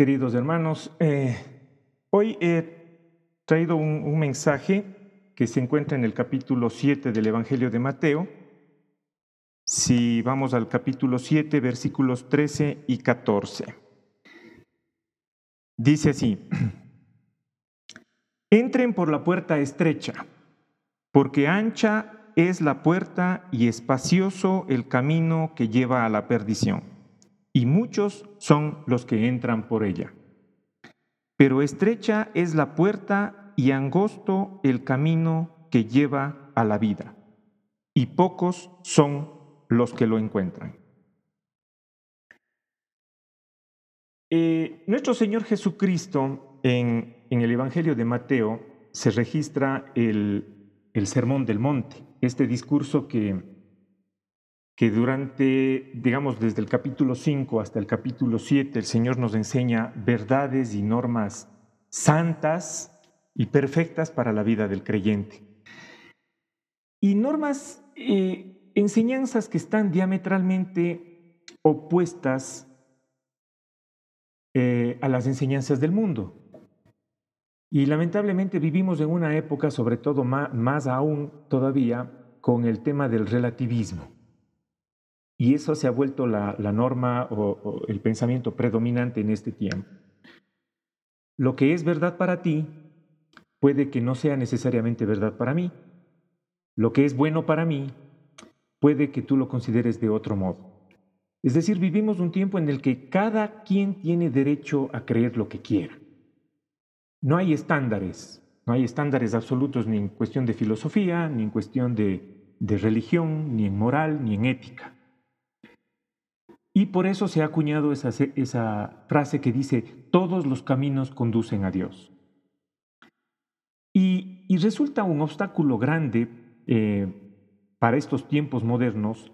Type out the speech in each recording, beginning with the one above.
queridos hermanos. Eh, hoy he traído un, mensaje que se encuentra en el capítulo 7 del Evangelio de Mateo. Si vamos al capítulo 7, versículos 13 y 14. Dice así, entren por la puerta estrecha, porque ancha es la puerta y espacioso el camino que lleva a la perdición, y muchos son los que entran por ella. Pero estrecha es la puerta y angosto el camino que lleva a la vida, y pocos son los que lo encuentran. Eh, nuestro Señor Jesucristo en, en el Evangelio de Mateo se registra el el Sermón del Monte, este discurso que, que durante, digamos, desde el capítulo 5 hasta el capítulo 7, el Señor nos enseña verdades y normas santas y perfectas para la vida del creyente. Y normas, eh, enseñanzas que están diametralmente opuestas eh, a las enseñanzas del mundo. Y lamentablemente vivimos en una época, sobre todo más, aún todavía, con el tema del relativismo. Y eso se ha vuelto la, norma o, el pensamiento predominante en este tiempo. Lo que es verdad para ti puede que no sea necesariamente verdad para mí. Lo que es bueno para mí puede que tú lo consideres de otro modo. Es decir, vivimos un tiempo en el que cada quien tiene derecho a creer lo que quiera. No hay estándares, no hay estándares absolutos ni en cuestión de filosofía, ni en cuestión de, religión, ni en moral, ni en ética. Y por eso se ha acuñado esa, esa, frase que dice, todos los caminos conducen a Dios. Y, resulta un obstáculo grande eh, para estos tiempos modernos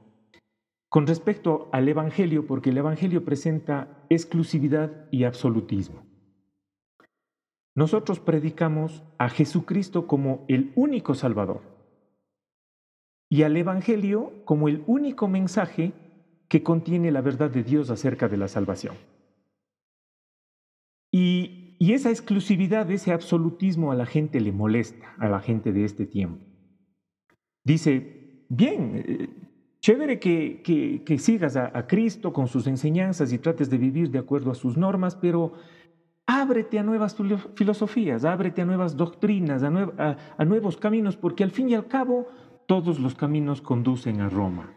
con respecto al Evangelio, porque el Evangelio presenta exclusividad y absolutismo. Nosotros predicamos a Jesucristo como el único Salvador y al Evangelio como el único mensaje que contiene la verdad de Dios acerca de la salvación. Y, esa exclusividad, ese absolutismo a la gente le molesta, a la gente de este tiempo. Dice, bien, eh, chévere que, sigas a Cristo con sus enseñanzas y trates de vivir de acuerdo a sus normas, pero ábrete a nuevas filosofías, ábrete a nuevas doctrinas, a, nuevos caminos, porque al fin y al cabo todos los caminos conducen a Roma.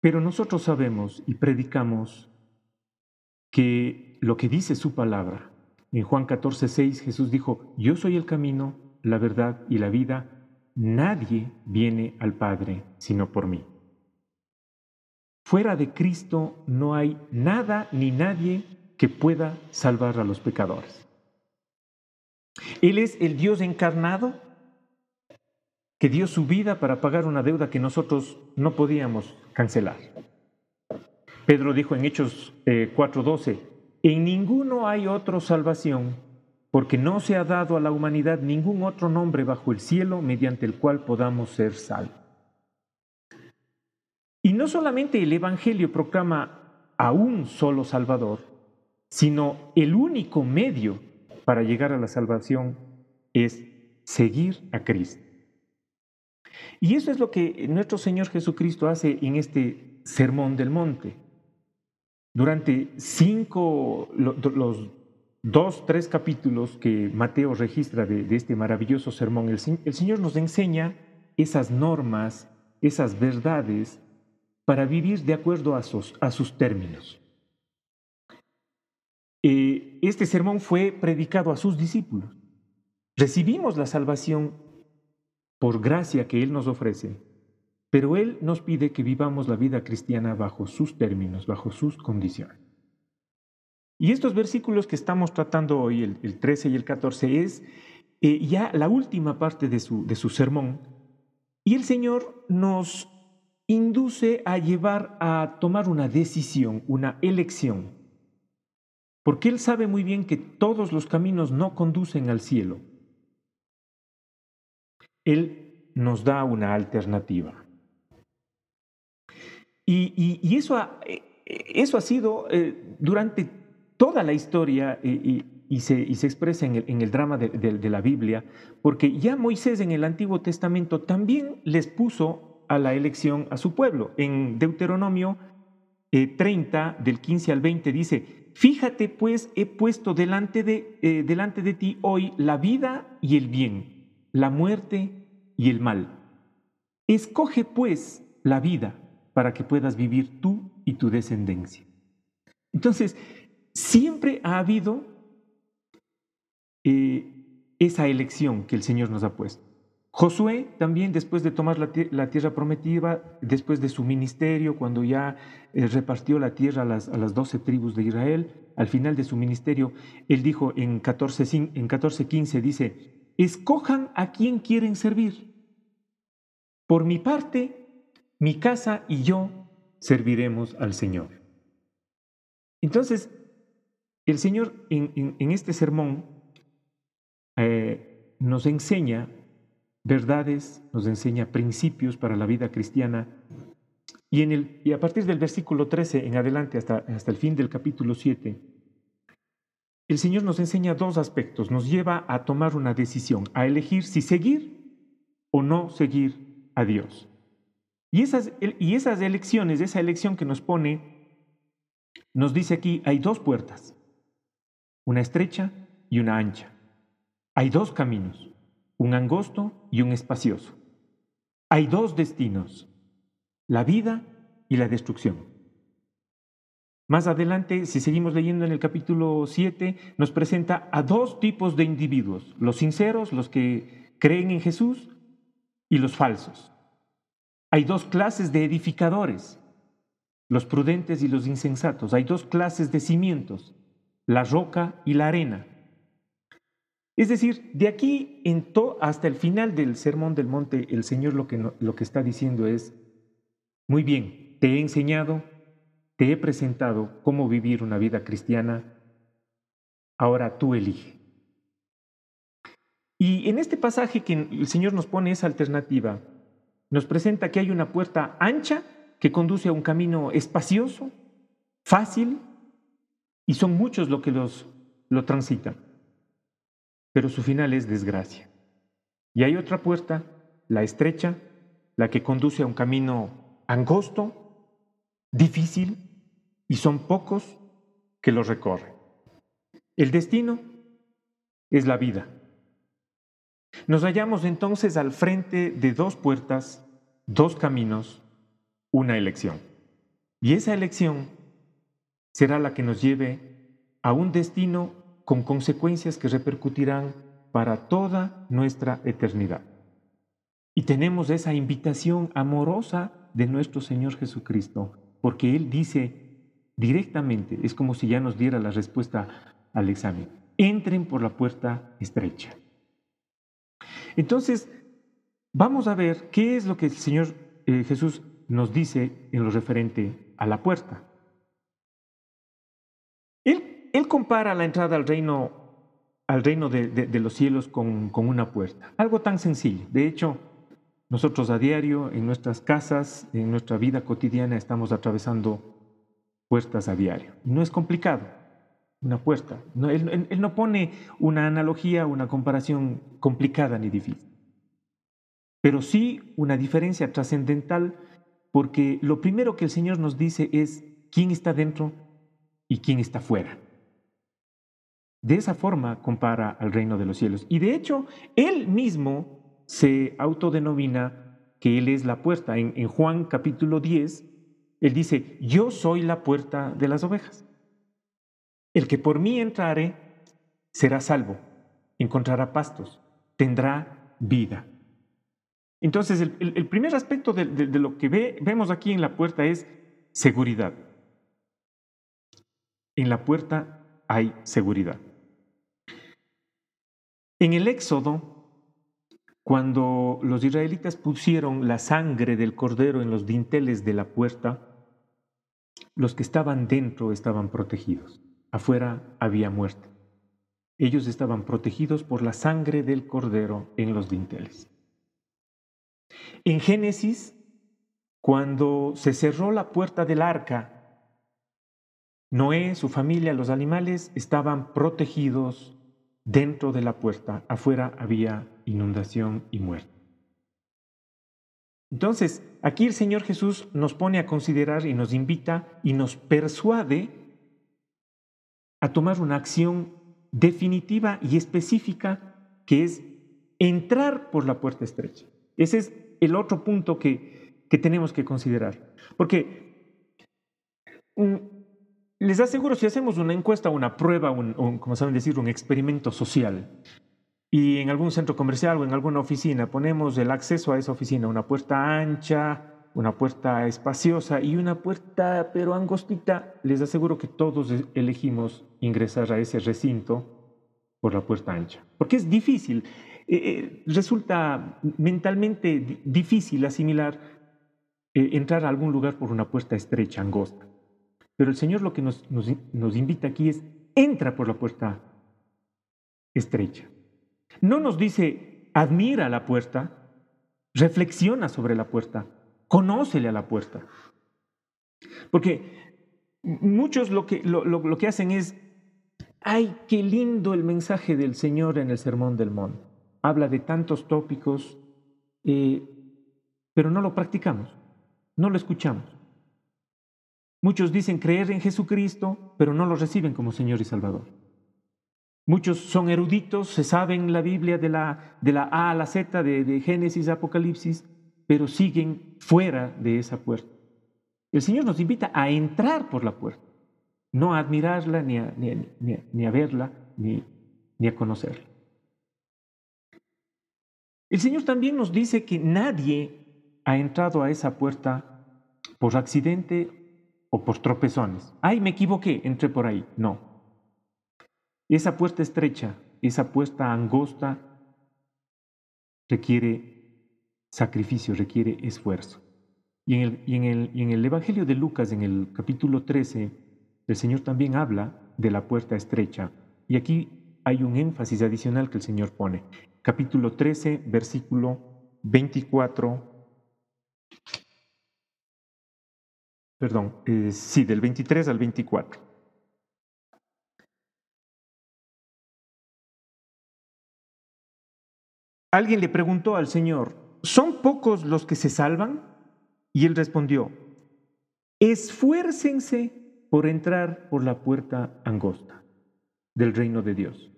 Pero nosotros sabemos y predicamos que lo que dice su palabra, en Juan 14, 6 Jesús dijo, yo soy el camino, la verdad y la vida, nadie viene al Padre sino por mí. Fuera de Cristo no hay nada ni nadie que pueda salvar a los pecadores. Él es el Dios encarnado que dio su vida para pagar una deuda que nosotros no podíamos cancelar. Pedro dijo en Hechos 4:12, eh, en ninguno hay otra salvación, porque no se ha dado a la humanidad ningún otro nombre bajo el cielo mediante el cual podamos ser salvos. Y no solamente el Evangelio proclama a un solo Salvador, sino el único medio para llegar a la salvación es seguir a Cristo. Y eso es lo que nuestro Señor Jesucristo hace en este Sermón del Monte. Durante cinco, los dos, tres capítulos que Mateo registra de, este maravilloso sermón, el Señor nos enseña esas normas, esas verdades para vivir de acuerdo a sus, a sus términos. Eh, este sermón fue predicado a sus discípulos. Recibimos la salvación por gracia que Él nos ofrece, pero Él nos pide que vivamos la vida cristiana bajo sus términos, bajo sus condiciones. Y estos versículos que estamos tratando hoy, el, 13 y el 14, es eh, ya la última parte de su, de su sermón. Y el Señor nos induce a llevar a tomar una decisión, una elección, porque Él sabe muy bien que todos los caminos no conducen al cielo. Él nos da una alternativa. Y, eso eso ha sido eh, durante toda la historia y, se, expresa en el, drama de, la Biblia, porque ya Moisés en el Antiguo Testamento también les puso a la elección a su pueblo. En Deuteronomio 30, eh, del 15 al 20, dice, fíjate pues, he puesto delante de, eh, delante de ti hoy la vida y el bien, la muerte y el mal. Escoge pues la vida para que puedas vivir tú y tu descendencia. Entonces, siempre ha habido eh, esa elección que el Señor nos ha puesto. Josué también, después de tomar la, tierra prometida, después de su ministerio, cuando ya eh, repartió la tierra a las, doce tribus de Israel, al final de su ministerio, él dijo en 14.15, en 14, dice, escojan a quien quieren servir. Por mi parte, mi casa y yo serviremos al Señor. Entonces, el Señor en, este sermón eh, nos enseña verdades, nos enseña principios para la vida cristiana. Y a partir del versículo 13 en adelante hasta, hasta el fin del capítulo 7, el Señor nos enseña dos aspectos, nos lleva a tomar una decisión, a elegir si seguir o no seguir a Dios. Y esas, y esas elecciones, esa elección que nos pone, nos dice aquí, hay dos puertas, una estrecha y una ancha. Hay dos caminos, un angosto y un espacioso. Hay dos destinos, la vida y la destrucción. Más adelante, si seguimos leyendo en el capítulo 7, nos presenta a dos tipos de individuos, los sinceros, los que creen en Jesús, y los falsos. Hay dos clases de edificadores, los prudentes y los insensatos. Hay dos clases de cimientos, la roca y la arena. Es decir, de aquí en hasta el final del Sermón del Monte, el Señor lo que, lo que está diciendo es, muy bien, te he enseñado, te he presentado cómo vivir una vida cristiana, ahora tú elige. Y en este pasaje que el Señor nos pone esa alternativa, nos presenta que hay una puerta ancha que conduce a un camino espacioso, fácil, y son muchos los que los, lo transitan. Pero su final es desgracia. Y hay otra puerta, la estrecha, la que conduce a un camino angosto, difícil, y son pocos que lo recorren. El destino es la vida. Nos hallamos entonces al frente de dos puertas, dos caminos, una elección. Y esa elección será la que nos lleve a un destino con consecuencias que repercutirán para toda nuestra eternidad. Y tenemos esa invitación amorosa de nuestro Señor Jesucristo, porque Él dice directamente, es como si ya nos diera la respuesta al examen, entren por la puerta estrecha. Entonces, vamos a ver qué es lo que el Señor eh, Jesús nos dice en lo referente a la puerta. Él, compara la entrada al reino, al reino de, los cielos con, con una puerta. Algo tan sencillo. De hecho, nosotros a diario, en nuestras casas, en nuestra vida cotidiana, estamos atravesando puertas a diario. No es complicado una puerta. él, no pone una analogía, una comparación complicada ni difícil, pero sí una diferencia trascendental porque lo primero que el Señor nos dice es quién está dentro y quién está fuera. De esa forma compara al reino de los cielos. Y de hecho, Él mismo se autodenomina que Él es la puerta. En, en Juan capítulo 10, Él dice, yo soy la puerta de las ovejas. El que por mí entrare será salvo, encontrará pastos, tendrá vida. Entonces, el, primer aspecto de, lo que vemos aquí en la puerta es seguridad. En la puerta hay seguridad. En el Éxodo, cuando los israelitas pusieron la sangre del cordero en los dinteles de la puerta, los que estaban dentro estaban protegidos. Afuera había muerte. Ellos estaban protegidos por la sangre del cordero en los dinteles. En Génesis, cuando se cerró la puerta del arca Noé, su familia, los animales estaban protegidos dentro de la puerta. Afuera había inundación y muerte. Entonces, aquí el Señor Jesús nos pone a considerar y nos invita y nos persuade a tomar una acción definitiva y específica que es entrar por la puerta estrecha. Ese es el otro punto que, que tenemos que considerar. Porque mm, les aseguro, si hacemos una encuesta, una prueba, como saben decir, un experimento social, y en algún centro comercial o en alguna oficina ponemos el acceso a esa oficina, una puerta ancha, una puerta espaciosa y una puerta pero angostita, les aseguro que todos elegimos ingresar a ese recinto por la puerta ancha, porque es difícil, eh, eh, resulta mentalmente difícil asimilar eh, entrar a algún lugar por una puerta estrecha, angosta. Pero el Señor lo que nos, nos invita aquí es, entra por la puerta estrecha. No nos dice, admira la puerta, reflexiona sobre la puerta, conócele a la puerta. Porque muchos lo que, lo, que hacen es, ay, qué lindo el mensaje del Señor en el Sermón del Monte. Habla de tantos tópicos, eh, pero no lo practicamos, no lo escuchamos. Muchos dicen creer en Jesucristo, pero no lo reciben como Señor y Salvador. Muchos son eruditos, se saben la Biblia de la, de la A a la Z, de, de Génesis, Apocalipsis, pero siguen fuera de esa puerta. El Señor nos invita a entrar por la puerta, no a admirarla, ni a, ni a, verla, ni, ni a conocerla. El Señor también nos dice que nadie ha entrado a esa puerta por accidente o por tropezones. Ay, me equivoqué, entré por ahí. No. Esa puerta estrecha, esa puerta angosta, requiere sacrificio, requiere esfuerzo. Y en, el, y, en el, y en el Evangelio de Lucas, en el capítulo 13, el Señor también habla de la puerta estrecha. Y aquí hay un énfasis adicional que el Señor pone. Capítulo 13, versículo 24. Perdón, eh, sí, del 23 al 24. Alguien le preguntó al Señor, ¿son pocos los que se salvan? Y él respondió, esfuércense por entrar por la puerta angosta del reino de Dios,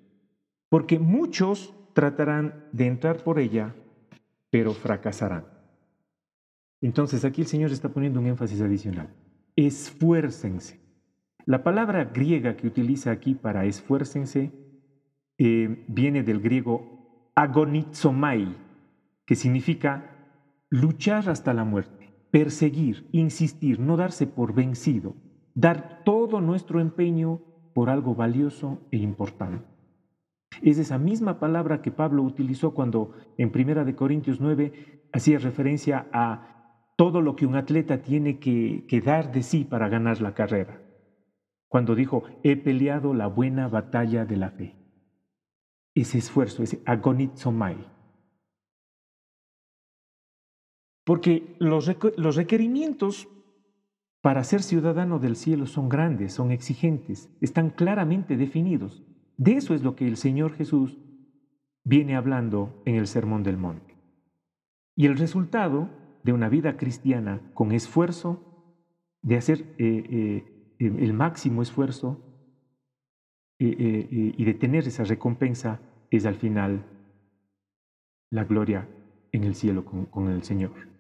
porque muchos tratarán de entrar por ella, pero fracasarán. Entonces aquí el Señor está poniendo un énfasis adicional. Esfuércense. La palabra griega que utiliza aquí para esfuércense eh, viene del griego agonizomai, que significa luchar hasta la muerte, perseguir, insistir, no darse por vencido, dar todo nuestro empeño por algo valioso e importante. Es esa misma palabra que Pablo utilizó cuando en Primera de Corintios 9 hacía referencia a todo lo que un atleta tiene que, que dar de sí para ganar la carrera. Cuando dijo, he peleado la buena batalla de la fe. Ese esfuerzo, ese agonizomai. Porque los, requerimientos para ser ciudadano del cielo son grandes, son exigentes, están claramente definidos. De eso es lo que el Señor Jesús viene hablando en el Sermón del Monte. Y el resultado de una vida cristiana con esfuerzo, de hacer eh, eh, el máximo esfuerzo eh, y de tener esa recompensa, es al final la gloria en el cielo con el Señor.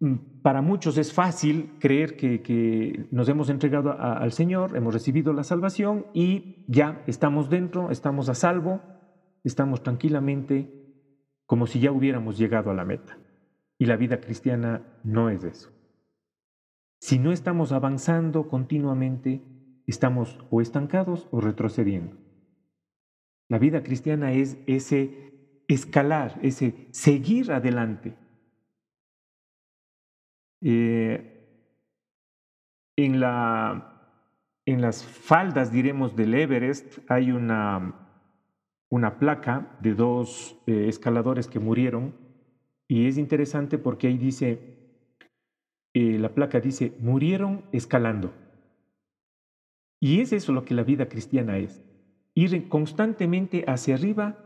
Mm, para muchos es fácil creer que, nos hemos entregado al Señor, hemos recibido la salvación y ya estamos dentro, estamos a salvo, estamos tranquilamente como si ya hubiéramos llegado a la meta. Y la vida cristiana no es eso. Si no estamos avanzando continuamente, estamos o estancados o retrocediendo. La vida cristiana es ese escalar, ese seguir adelante. Eh, en, la, en las faldas, diremos, del Everest hay una, una placa de dos eh, escaladores que murieron. Y es interesante porque ahí dice, eh, la placa dice, murieron escalando. Y es eso lo que la vida cristiana es, ir constantemente hacia arriba,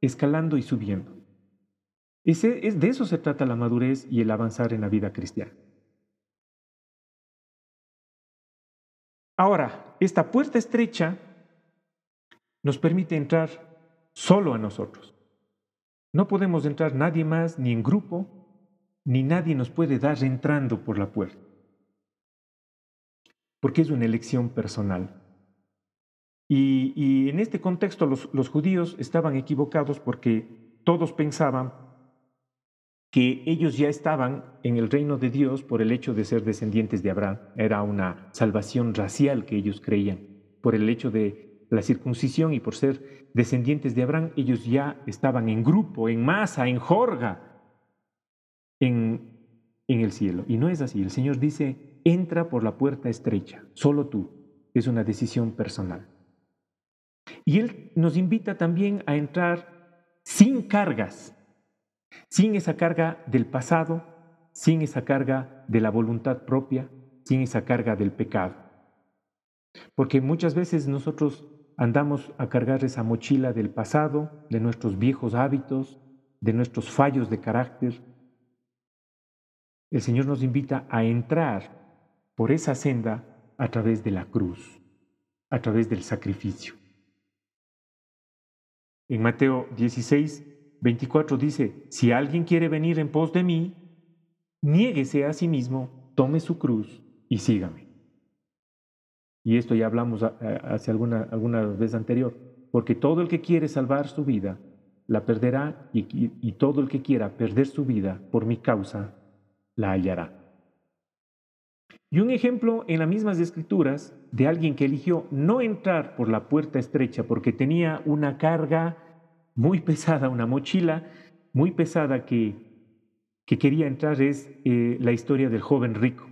escalando y subiendo. Ese, es, de eso se trata la madurez y el avanzar en la vida cristiana. Ahora, esta puerta estrecha nos permite entrar solo a nosotros. No podemos entrar nadie más, ni en grupo, ni nadie nos puede dar entrando por la puerta. Porque es una elección personal. Y, en este contexto los, judíos estaban equivocados porque todos pensaban que ellos ya estaban en el reino de Dios por el hecho de ser descendientes de Abraham. Era una salvación racial que ellos creían. Por el hecho de la circuncisión y por ser descendientes de Abraham, ellos ya estaban en grupo, en masa, en jorga, en, en el cielo. Y no es así. El Señor dice, entra por la puerta estrecha, solo tú. Es una decisión personal. Y Él nos invita también a entrar sin cargas sin esa carga del pasado, sin esa carga de la voluntad propia, sin esa carga del pecado. Porque muchas veces nosotros andamos a cargar esa mochila del pasado, de nuestros viejos hábitos, de nuestros fallos de carácter. El Señor nos invita a entrar por esa senda a través de la cruz, a través del sacrificio. En Mateo 16, 24 dice, si alguien quiere venir en pos de mí, niéguese a sí mismo, tome su cruz y sígame. Y esto ya hablamos hace alguna, alguna vez anterior, porque todo el que quiere salvar su vida, la perderá y, y todo el que quiera perder su vida por mi causa, la hallará. Y un ejemplo en las mismas escrituras de alguien que eligió no entrar por la puerta estrecha porque tenía una carga muy pesada, una mochila muy pesada que, que quería entrar es eh, la historia del joven rico.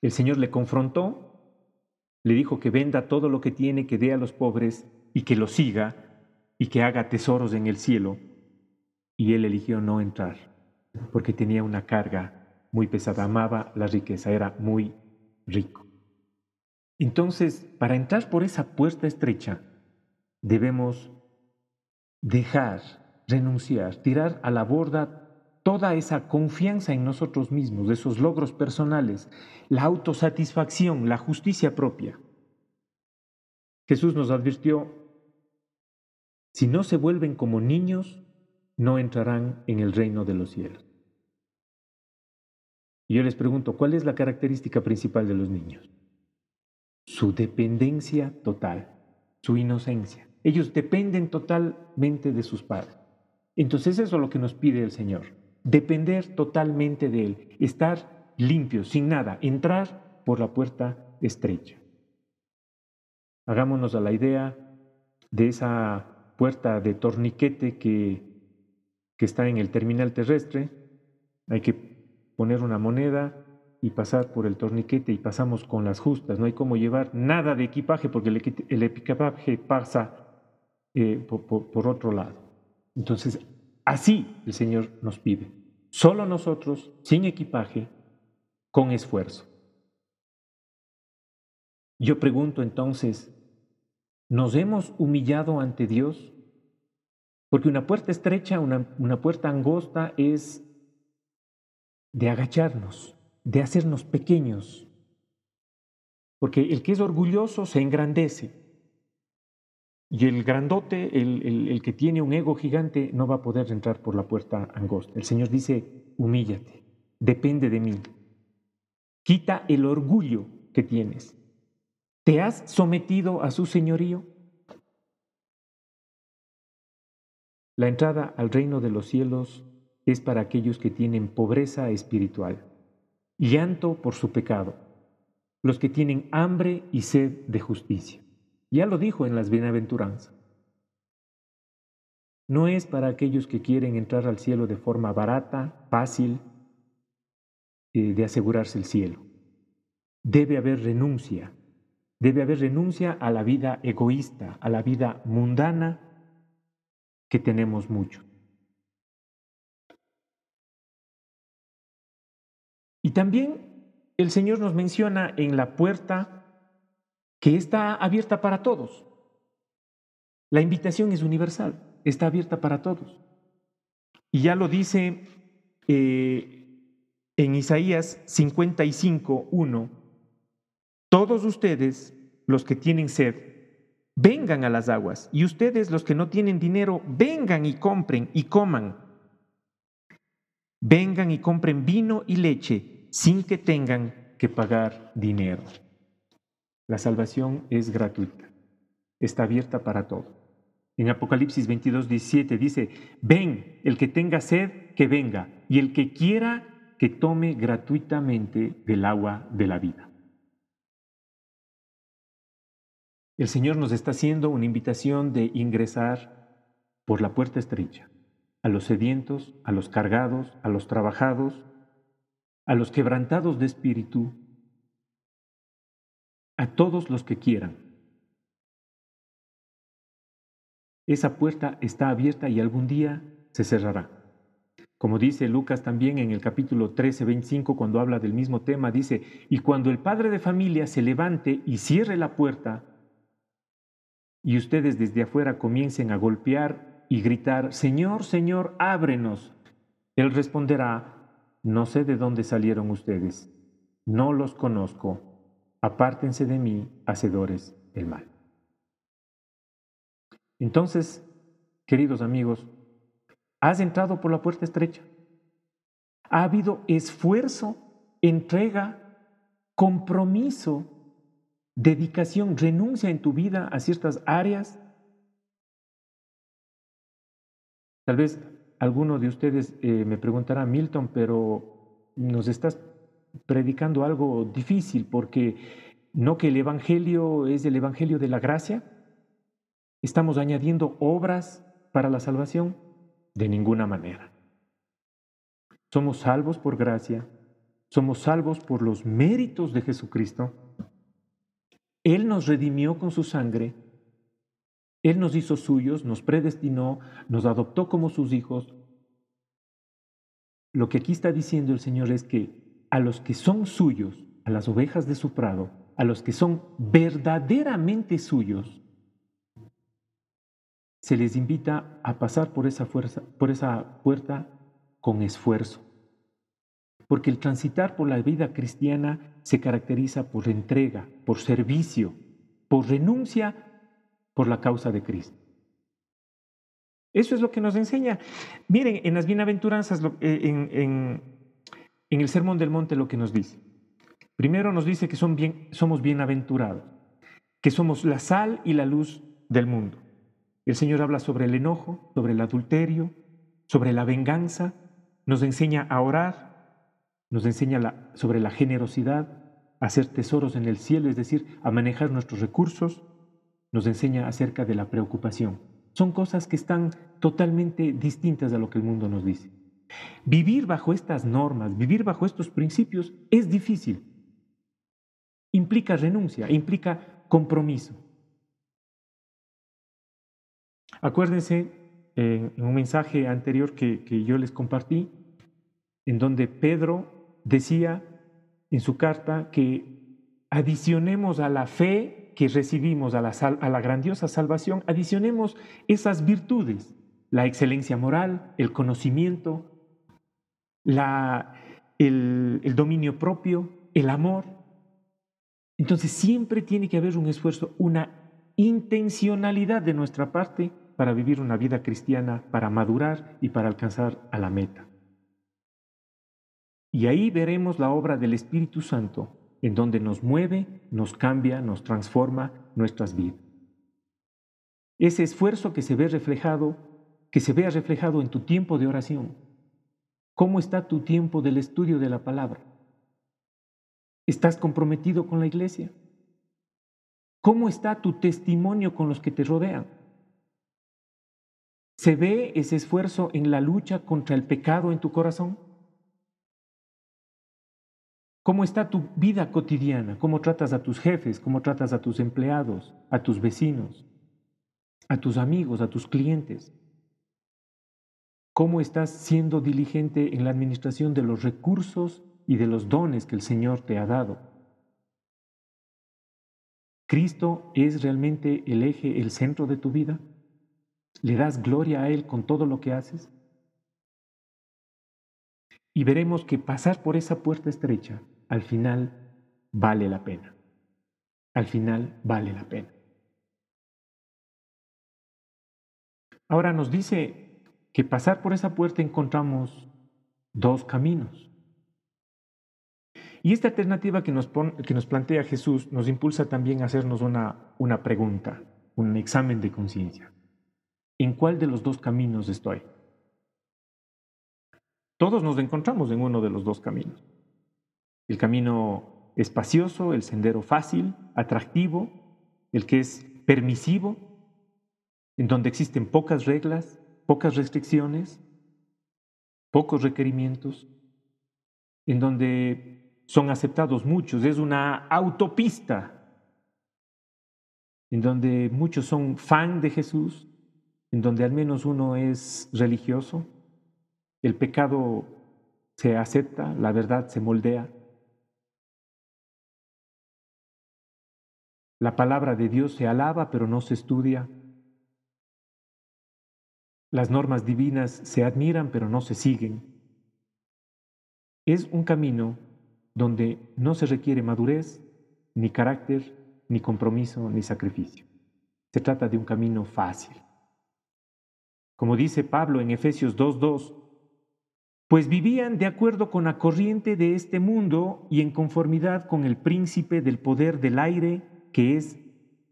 El Señor le confrontó, le dijo que venda todo lo que tiene, que dé a los pobres y que lo siga y que haga tesoros en el cielo. Y él eligió no entrar porque tenía una carga muy pesada, amaba la riqueza, era muy rico. Entonces, para entrar por esa puerta estrecha, debemos dejar, renunciar, tirar a la borda toda esa confianza en nosotros mismos, de esos logros personales, la autosatisfacción, la justicia propia. Jesús nos advirtió, si no se vuelven como niños, no entrarán en el reino de los cielos. Y yo les pregunto, ¿cuál es la característica principal de los niños? Su dependencia total, su inocencia. Ellos dependen totalmente de sus padres. Entonces eso es lo que nos pide el Señor. Depender totalmente de Él. Estar limpios, sin nada. Entrar por la puerta estrecha. Hagámonos a la idea de esa puerta de torniquete que, que está en el terminal terrestre. Hay que poner una moneda y pasar por el torniquete y pasamos con las justas. No hay como llevar nada de equipaje porque el equipaje pasa eh, por, otro lado. Entonces, así el Señor nos pide. Solo nosotros, sin equipaje, con esfuerzo. Yo pregunto entonces, ¿nos hemos humillado ante Dios? Porque una puerta estrecha, una, una, puerta angosta es de agacharnos, de hacernos pequeños. Porque el que es orgulloso se engrandece. Y el grandote, el, que tiene un ego gigante, no va a poder entrar por la puerta angosta. El Señor dice, humíllate, depende de mí. Quita el orgullo que tienes. ¿Te has sometido a su señorío? La entrada al reino de los cielos es para aquellos que tienen pobreza espiritual, llanto por su pecado, los que tienen hambre y sed de justicia. Ya lo dijo en las bienaventuranzas. No es para aquellos que quieren entrar al cielo de forma barata, fácil, eh, de asegurarse el cielo. Debe haber renuncia. Debe haber renuncia a la vida egoísta, a la vida mundana que tenemos mucho. Y también el Señor nos menciona en la puerta que está abierta para todos. La invitación es universal, está abierta para todos. Y ya lo dice eh, en Isaías 55, 1, todos ustedes, los que tienen sed, vengan a las aguas, y ustedes, los que no tienen dinero, vengan y compren y coman. Vengan y compren vino y leche sin que tengan que pagar dinero. La salvación es gratuita, está abierta para todo. En Apocalipsis 22, 17 dice, ven, el que tenga sed, que venga, y el que quiera, que tome gratuitamente del agua de la vida. El Señor nos está haciendo una invitación de ingresar por la puerta estrecha, a los sedientos, a los cargados, a los trabajados, a los quebrantados de espíritu, a todos los que quieran. esa puerta está abierta y algún día se cerrará. Como dice Lucas también en el capítulo 13, 25, cuando habla del mismo tema, dice, y cuando el padre de familia se levante y cierre la puerta, y ustedes desde afuera comiencen a golpear y gritar, Señor, Señor, ábrenos, él responderá, no sé de dónde salieron ustedes, no los conozco, apártense de mí, hacedores del mal. Entonces, queridos amigos, has entrado por la puerta estrecha. Ha habido esfuerzo, entrega, compromiso, dedicación, renuncia en tu vida a ciertas áreas. Tal vez alguno de ustedes eh, me preguntará, Milton, pero nos estás predicando algo difícil porque no que el Evangelio es el Evangelio de la gracia. ¿Estamos añadiendo obras para la salvación? De ninguna manera. Somos salvos por gracia, somos salvos por los méritos de Jesucristo. Él nos redimió con su sangre, Él nos hizo suyos, nos predestinó, nos adoptó como sus hijos. Lo que aquí está diciendo el Señor es que a los que son suyos, a las ovejas de su prado, a los que son verdaderamente suyos, se les invita a pasar por esa, fuerza, por esa puerta con esfuerzo. Porque el transitar por la vida cristiana se caracteriza por entrega, por servicio, por renuncia por la causa de Cristo. Eso es lo que nos enseña. Miren, en las bienaventuranzas, eh, en, el Sermón del Monte lo que nos dice. Primero nos dice que somos bienaventurados, que somos la sal y la luz del mundo. El Señor habla sobre el enojo, sobre el adulterio, sobre la venganza, nos enseña a orar, nos enseña sobre la generosidad, a hacer tesoros en el cielo, es decir, a manejar nuestros recursos, nos enseña acerca de la preocupación. Son cosas que están totalmente distintas a lo que el mundo nos dice. Vivir bajo estas normas, vivir bajo estos principios es difícil. Implica renuncia, implica compromiso. Acuérdense en un mensaje anterior que, yo les compartí, en donde Pedro decía en su carta que adicionemos a la fe que recibimos, a la, a la grandiosa salvación, adicionemos esas virtudes, la excelencia moral, el conocimiento, la, el, el dominio propio, el amor. Entonces siempre tiene que haber un esfuerzo, una intencionalidad de nuestra parte para vivir una vida cristiana, para madurar y para alcanzar a la meta. Y ahí veremos la obra del Espíritu Santo, en donde nos mueve, nos cambia, nos transforma nuestras vidas. Ese esfuerzo que se ve reflejado, que se vea reflejado en tu tiempo de oración. ¿Cómo está tu tiempo del estudio de la palabra? ¿Estás comprometido con la iglesia? ¿Cómo está tu testimonio con los que te rodean? ¿Se ve ese esfuerzo en la lucha contra el pecado en tu corazón? ¿Cómo está tu vida cotidiana? ¿Cómo tratas a tus jefes? ¿Cómo tratas a tus empleados? ¿A tus vecinos? ¿A tus amigos? ¿A tus clientes? ¿Cómo estás siendo diligente en la administración de los recursos y de los dones que el Señor te ha dado. ¿Cristo es realmente el eje, el centro de tu vida? ¿Le das gloria a Él con todo lo que haces? Y veremos que pasar por esa puerta estrecha al final vale la pena. Al final vale la pena. Ahora nos dice que pasar por esa puerta encontramos dos caminos. Y esta alternativa que nos, que nos plantea Jesús nos impulsa también a hacernos una, una pregunta, un examen de conciencia. ¿En cuál de los dos caminos estoy? Todos nos encontramos en uno de los dos caminos. El camino espacioso, el sendero fácil, atractivo, el que es permisivo, en donde existen pocas reglas, pocas restricciones, pocos requerimientos, en donde son aceptados muchos, es una autopista, en donde muchos son fan de Jesús, en donde al menos uno es religioso, el pecado se acepta, la verdad se moldea. La palabra de Dios se alaba pero no se estudia. Las normas divinas se admiran pero no se siguen. Es un camino donde no se requiere madurez, ni carácter, ni compromiso, ni sacrificio. Se trata de un camino fácil. Como dice Pablo en Efesios 2.2, pues vivían de acuerdo con la corriente de este mundo y en conformidad con el príncipe del poder del aire, que es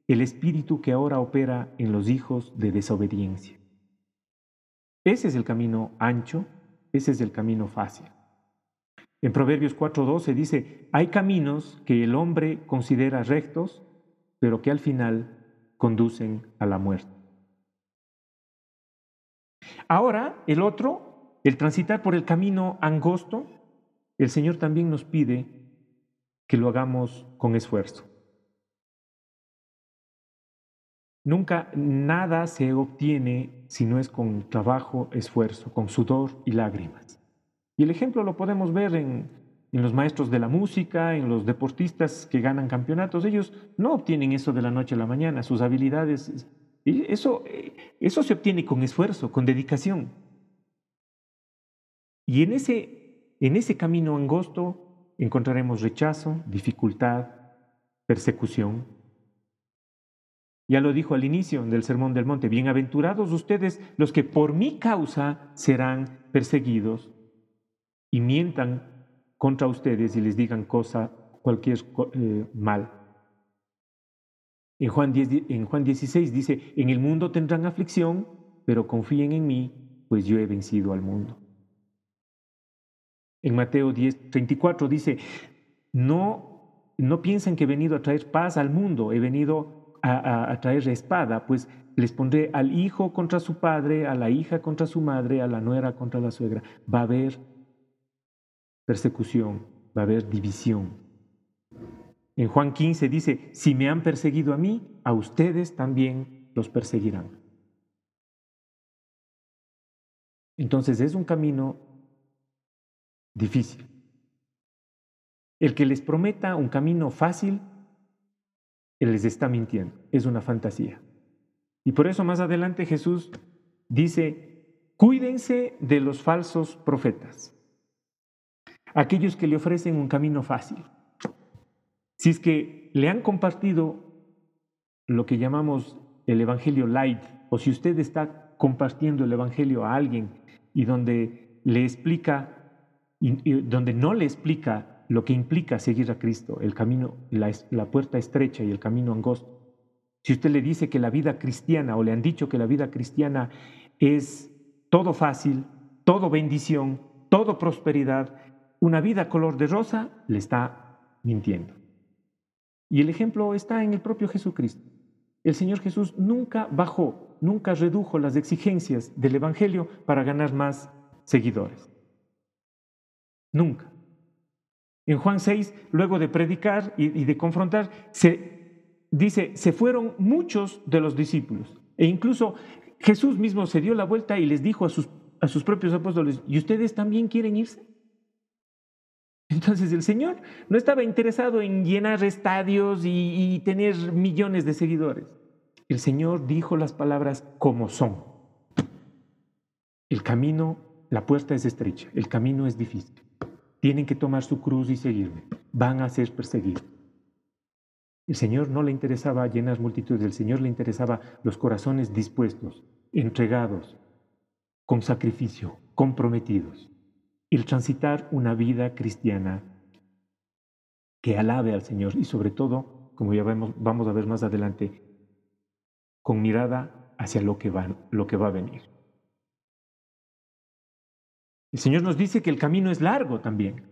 el espíritu que ahora opera en los hijos de desobediencia. Ese es el camino ancho, ese es el camino fácil. En Proverbios 4:12 dice, hay caminos que el hombre considera rectos, pero que al final conducen a la muerte. Ahora, el otro el transitar por el camino angosto, el Señor también nos pide que lo hagamos con esfuerzo. Nunca nada se obtiene si no es con trabajo, esfuerzo, con sudor y lágrimas. Y el ejemplo lo podemos ver en, los maestros de la música, en los deportistas que ganan campeonatos. Ellos no obtienen eso de la noche a la mañana, sus habilidades, eso, eso se obtiene con esfuerzo, con dedicación. Y en ese, en ese camino angosto encontraremos rechazo, dificultad, persecución. Ya lo dijo al inicio del Sermón del Monte, bienaventurados ustedes los que por mi causa serán perseguidos y mientan contra ustedes y les digan cosa, cualquier eh, mal. En Juan, en Juan 16 dice, en el mundo tendrán aflicción, pero confíen en mí, pues yo he vencido al mundo. En Mateo 10, 34 dice, no, no piensen que he venido a traer paz al mundo, he venido a, a traer espada, pues les pondré al hijo contra su padre, a la hija contra su madre, a la nuera contra la suegra. Va a haber persecución, va a haber división. En Juan 15 dice, si me han perseguido a mí, a ustedes también los perseguirán. Entonces es un camino difícil. El que les prometa un camino fácil, Él les está mintiendo, es una fantasía. Y por eso más adelante Jesús dice, cuídense de los falsos profetas, aquellos que le ofrecen un camino fácil. Si es que le han compartido lo que llamamos el Evangelio light, o si usted está compartiendo el Evangelio a alguien y donde le explica donde no le explica lo que implica seguir a Cristo, el camino, la, la puerta estrecha y el camino angosto. Si usted le dice que la vida cristiana o le han dicho que la vida cristiana es todo fácil, todo bendición, todo prosperidad, una vida color de rosa, le está mintiendo. Y el ejemplo está en el propio Jesucristo. El Señor Jesús nunca bajó, nunca redujo las exigencias del Evangelio para ganar más seguidores. Nunca. En Juan 6, luego de predicar y, de confrontar, se dice, se fueron muchos de los discípulos. E incluso Jesús mismo se dio la vuelta y les dijo a sus, a sus propios apóstoles, ¿y ustedes también quieren irse? Entonces el Señor no estaba interesado en llenar estadios y, y, tener millones de seguidores. El Señor dijo las palabras como son. El camino, la puerta es estrecha, el camino es difícil. Tienen que tomar su cruz y seguirme. Van a ser perseguidos. El Señor no le interesaba llenar multitudes, el Señor le interesaba los corazones dispuestos, entregados, con sacrificio, comprometidos. El transitar una vida cristiana que alabe al Señor y sobre todo, como ya vamos a ver más adelante, con mirada hacia lo que va, lo que va a venir. El Señor nos dice que el camino es largo también.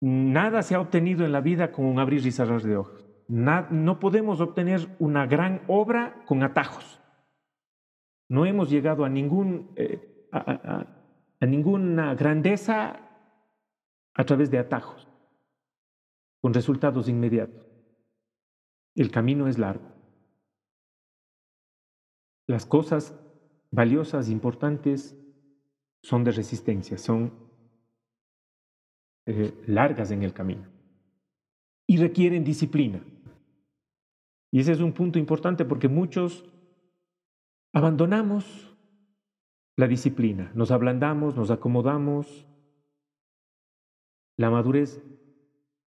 Nada se ha obtenido en la vida con un abrir y cerrar de ojos. no podemos obtener una gran obra con atajos. No hemos llegado a, ningún, eh, a, ninguna grandeza a través de atajos, con resultados inmediatos. El camino es largo. Las cosas valiosas, importantes, son de resistencia, son eh, largas en el camino y requieren disciplina. Y ese es un punto importante porque muchos abandonamos la disciplina, nos ablandamos, nos acomodamos. La madurez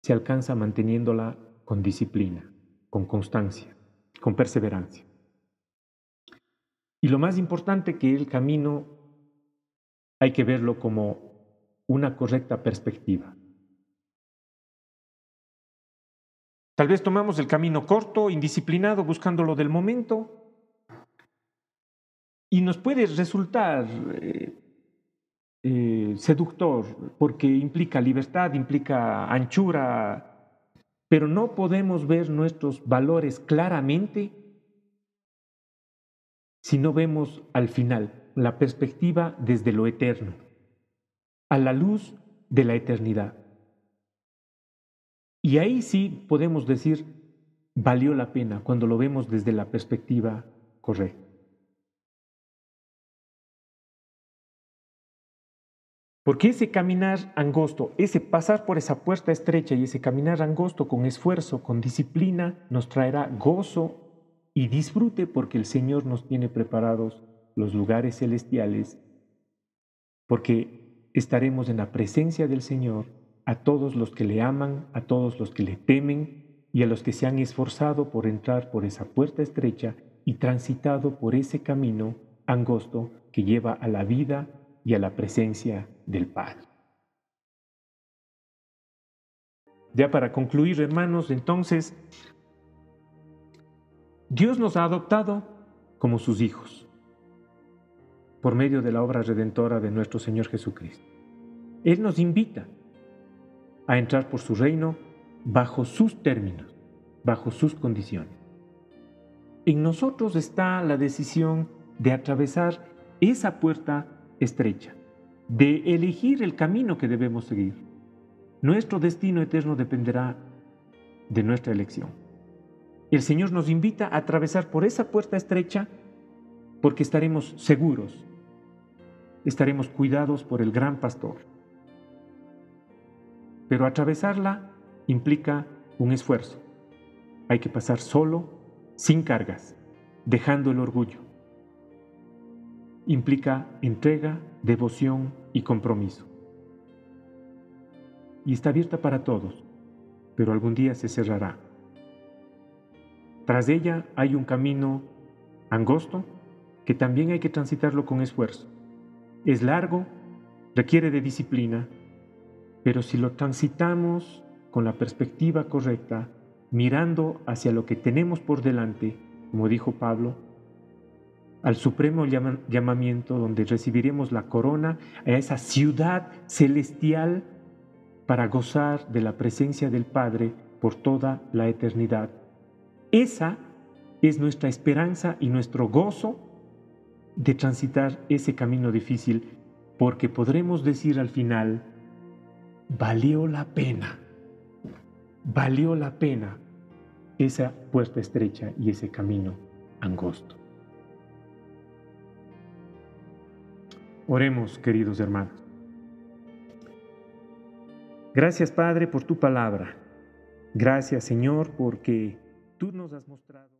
se alcanza manteniéndola con disciplina, con constancia, con perseverancia. Y lo más importante que el camino hay que verlo como una correcta perspectiva. Tal vez tomamos el camino corto, indisciplinado, buscando lo del momento, y nos puede resultar eh, eh, seductor porque implica libertad, implica anchura, pero no podemos ver nuestros valores claramente si no vemos al final la perspectiva desde lo eterno a la luz de la eternidad. Y ahí sí podemos decir, valió la pena cuando lo vemos desde la perspectiva correcta. Porque ese caminar angosto, ese pasar por esa puerta estrecha y ese caminar angosto con esfuerzo, con disciplina, nos traerá gozo y disfrute porque el Señor nos tiene preparados los lugares celestiales, porque estaremos en la presencia del Señor a todos los que le aman, a todos los que le temen y a los que se han esforzado por entrar por esa puerta estrecha y transitado por ese camino angosto que lleva a la vida y a la presencia del Padre. Ya para concluir, hermanos, entonces, Dios nos ha adoptado como sus hijos por medio de la obra redentora de nuestro Señor Jesucristo. Él nos invita a entrar por su reino bajo sus términos, bajo sus condiciones. En nosotros está la decisión de atravesar esa puerta estrecha, de elegir el camino que debemos seguir. Nuestro destino eterno dependerá de nuestra elección. El Señor nos invita a atravesar por esa puerta estrecha porque estaremos seguros estaremos cuidados por el gran pastor. Pero atravesarla implica un esfuerzo. Hay que pasar solo, sin cargas, dejando el orgullo. Implica entrega, devoción y compromiso. Y está abierta para todos, pero algún día se cerrará. Tras ella hay un camino angosto que también hay que transitarlo con esfuerzo. Es largo, requiere de disciplina, pero si lo transitamos con la perspectiva correcta, mirando hacia lo que tenemos por delante, como dijo Pablo, al supremo llamamiento donde recibiremos la corona, a esa ciudad celestial para gozar de la presencia del Padre por toda la eternidad. Esa es nuestra esperanza y nuestro gozo de transitar ese camino difícil porque podremos decir al final, valió la pena, valió la pena esa puerta estrecha y ese camino angosto. Oremos, queridos hermanos. Gracias Padre por tu palabra. Gracias Señor porque tú nos has mostrado.